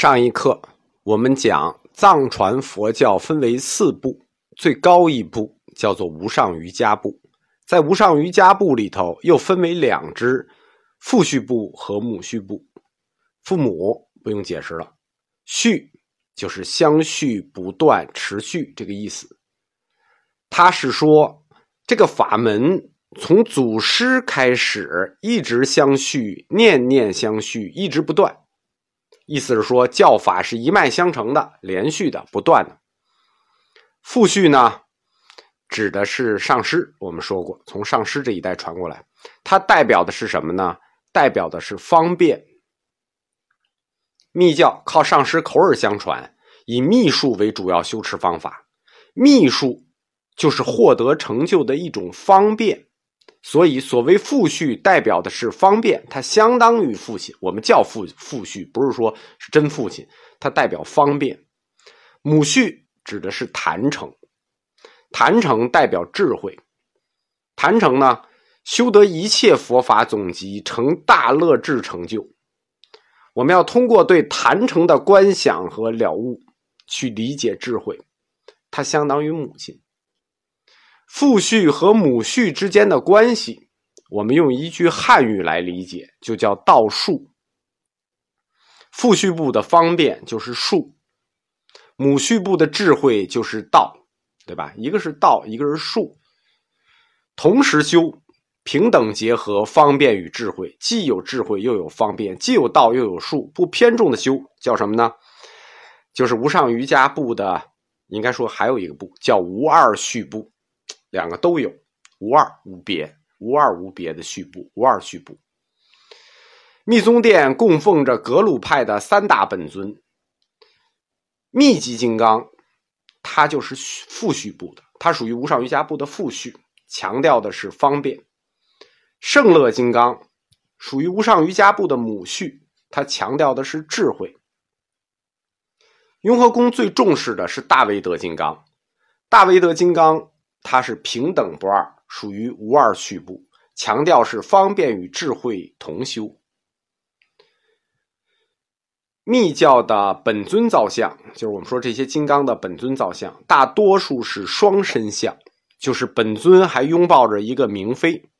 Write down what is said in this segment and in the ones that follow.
上一课我们讲藏传佛教分为四部，最高一部叫做无上瑜伽部，在无上瑜伽部里头又分为两支，父序部和母序部。父母不用解释了，序就是相续不断、持续这个意思。他是说这个法门从祖师开始一直相续，念念相续，一直不断。意思是说，教法是一脉相承的、连续的、不断的。父序呢，指的是上师。我们说过，从上师这一代传过来，它代表的是什么呢？代表的是方便。密教靠上师口耳相传，以秘术为主要修持方法。秘术就是获得成就的一种方便。所以，所谓父序代表的是方便，它相当于父亲。我们叫父父序，不是说是真父亲，它代表方便。母序指的是坛城，坛城代表智慧。坛城呢，修得一切佛法总集，成大乐智成就。我们要通过对坛城的观想和了悟，去理解智慧。它相当于母亲。父序和母序之间的关系，我们用一句汉语来理解，就叫“道术”。父序部的方便就是术，母序部的智慧就是道，对吧？一个是道，一个是术，同时修，平等结合，方便与智慧，既有智慧又有方便，既有道又有术，不偏重的修，叫什么呢？就是无上瑜伽部的，应该说还有一个部叫无二序部。两个都有，无二无别，无二无别的序部，无二序部。密宗殿供奉着格鲁派的三大本尊，密集金刚，它就是复序部的，它属于无上瑜伽部的复序，强调的是方便。圣乐金刚属于无上瑜伽部的母序，它强调的是智慧。雍和宫最重视的是大威德金刚，大威德金刚。它是平等不二，属于无二序部，强调是方便与智慧同修。密教的本尊造像，就是我们说这些金刚的本尊造像，大多数是双身像，就是本尊还拥抱着一个明妃。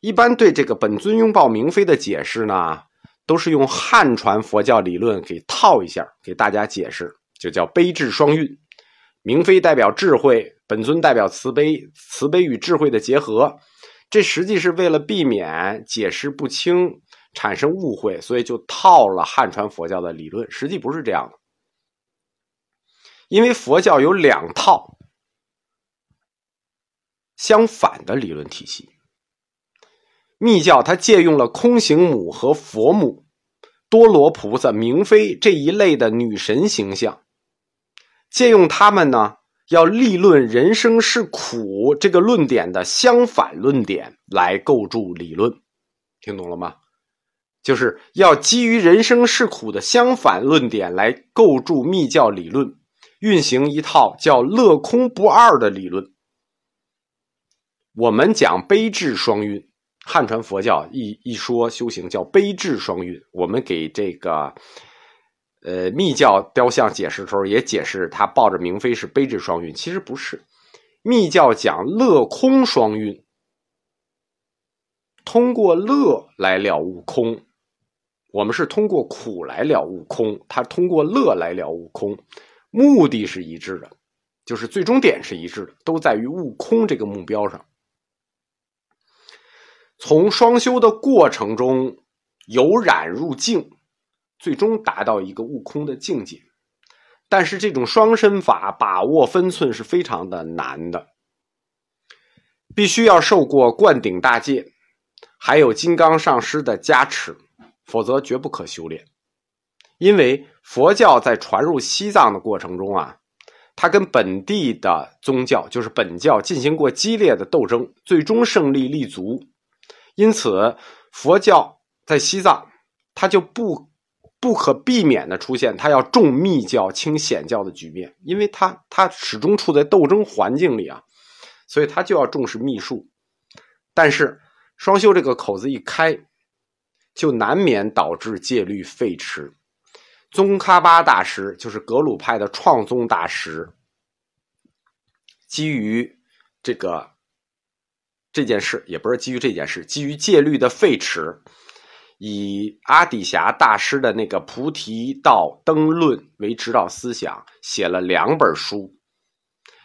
一般对这个本尊拥抱明妃的解释呢，都是用汉传佛教理论给套一下，给大家解释，就叫悲智双运。明妃代表智慧，本尊代表慈悲，慈悲与智慧的结合，这实际是为了避免解释不清、产生误会，所以就套了汉传佛教的理论。实际不是这样的，因为佛教有两套相反的理论体系。密教它借用了空行母和佛母、多罗菩萨、明妃这一类的女神形象。借用他们呢，要立论人生是苦这个论点的相反论点来构筑理论，听懂了吗？就是要基于人生是苦的相反论点来构筑密教理论，运行一套叫乐空不二的理论。我们讲悲智双运，汉传佛教一一说修行叫悲智双运，我们给这个。呃，密教雕像解释的时候也解释，他抱着明妃是悲智双运，其实不是。密教讲乐空双运，通过乐来了悟空，我们是通过苦来了悟空，他通过乐来了悟空，目的是一致的，就是最终点是一致的，都在于悟空这个目标上。从双修的过程中由染入净。最终达到一个悟空的境界，但是这种双身法把握分寸是非常的难的，必须要受过灌顶大戒，还有金刚上师的加持，否则绝不可修炼。因为佛教在传入西藏的过程中啊，它跟本地的宗教就是本教进行过激烈的斗争，最终胜利立足，因此佛教在西藏它就不。不可避免的出现，他要重密教轻显教的局面，因为他他始终处在斗争环境里啊，所以他就要重视秘术。但是双修这个口子一开，就难免导致戒律废弛。宗喀巴大师就是格鲁派的创宗大师，基于这个这件事，也不是基于这件事，基于戒律的废弛，以阿底峡大师的那个《菩提道灯论》为指导思想，写了两本书，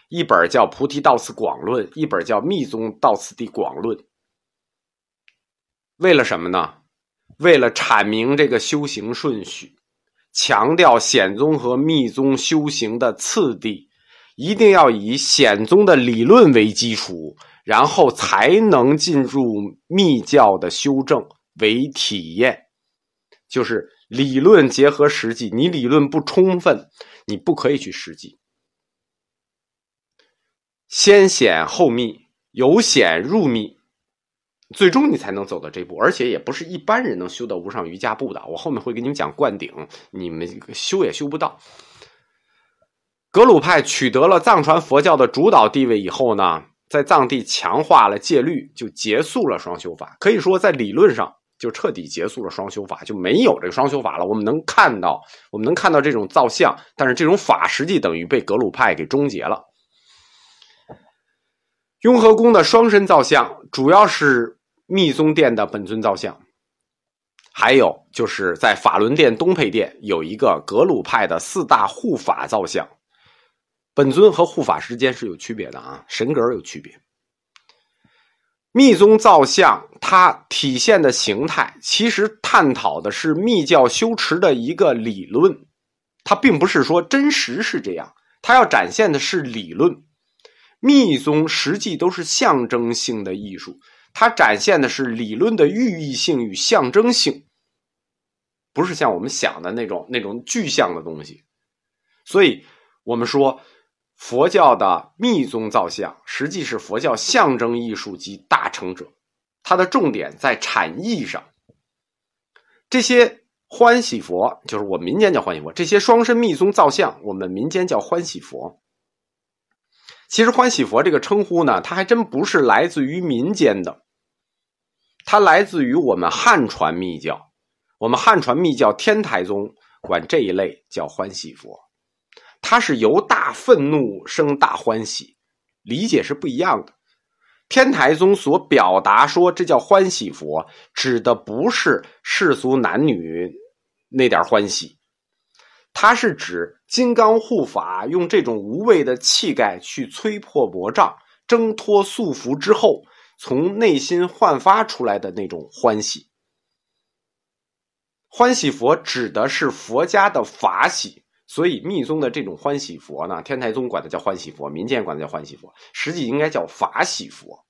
一本叫《菩提道次广论》，一本叫《密宗道次第广论》。为了什么呢？为了阐明这个修行顺序。强调显宗和密宗修行的次第，一定要以显宗的理论为基础，然后才能进入密教的修正为体验。就是理论结合实际，你理论不充分，你不可以去实际。先显后密，由显入密。最终你才能走到这步，而且也不是一般人能修到无上瑜伽步的。我后面会给你们讲灌顶，你们修也修不到。格鲁派取得了藏传佛教的主导地位以后呢，在藏地强化了戒律，就结束了双修法。可以说，在理论上就彻底结束了双修法，就没有这个双修法了。我们能看到，我们能看到这种造像，但是这种法实际等于被格鲁派给终结了。雍和宫的双身造像主要是。密宗殿的本尊造像，还有就是在法轮殿东配殿有一个格鲁派的四大护法造像，本尊和护法之间是有区别的啊，神格有区别。密宗造像它体现的形态，其实探讨的是密教修持的一个理论，它并不是说真实是这样，它要展现的是理论。密宗实际都是象征性的艺术。它展现的是理论的寓意性与象征性，不是像我们想的那种那种具象的东西。所以，我们说佛教的密宗造像，实际是佛教象征艺术及大成者。它的重点在禅意上。这些欢喜佛，就是我民间叫欢喜佛；这些双身密宗造像，我们民间叫欢喜佛。其实，欢喜佛这个称呼呢，它还真不是来自于民间的。它来自于我们汉传密教，我们汉传密教天台宗管这一类叫欢喜佛，它是由大愤怒生大欢喜，理解是不一样的。天台宗所表达说这叫欢喜佛，指的不是世俗男女那点欢喜，它是指金刚护法用这种无畏的气概去摧破魔障、挣脱束缚之后。从内心焕发出来的那种欢喜，欢喜佛指的是佛家的法喜，所以密宗的这种欢喜佛呢，天台宗管它叫欢喜佛，民间管它叫欢喜佛，实际应该叫法喜佛。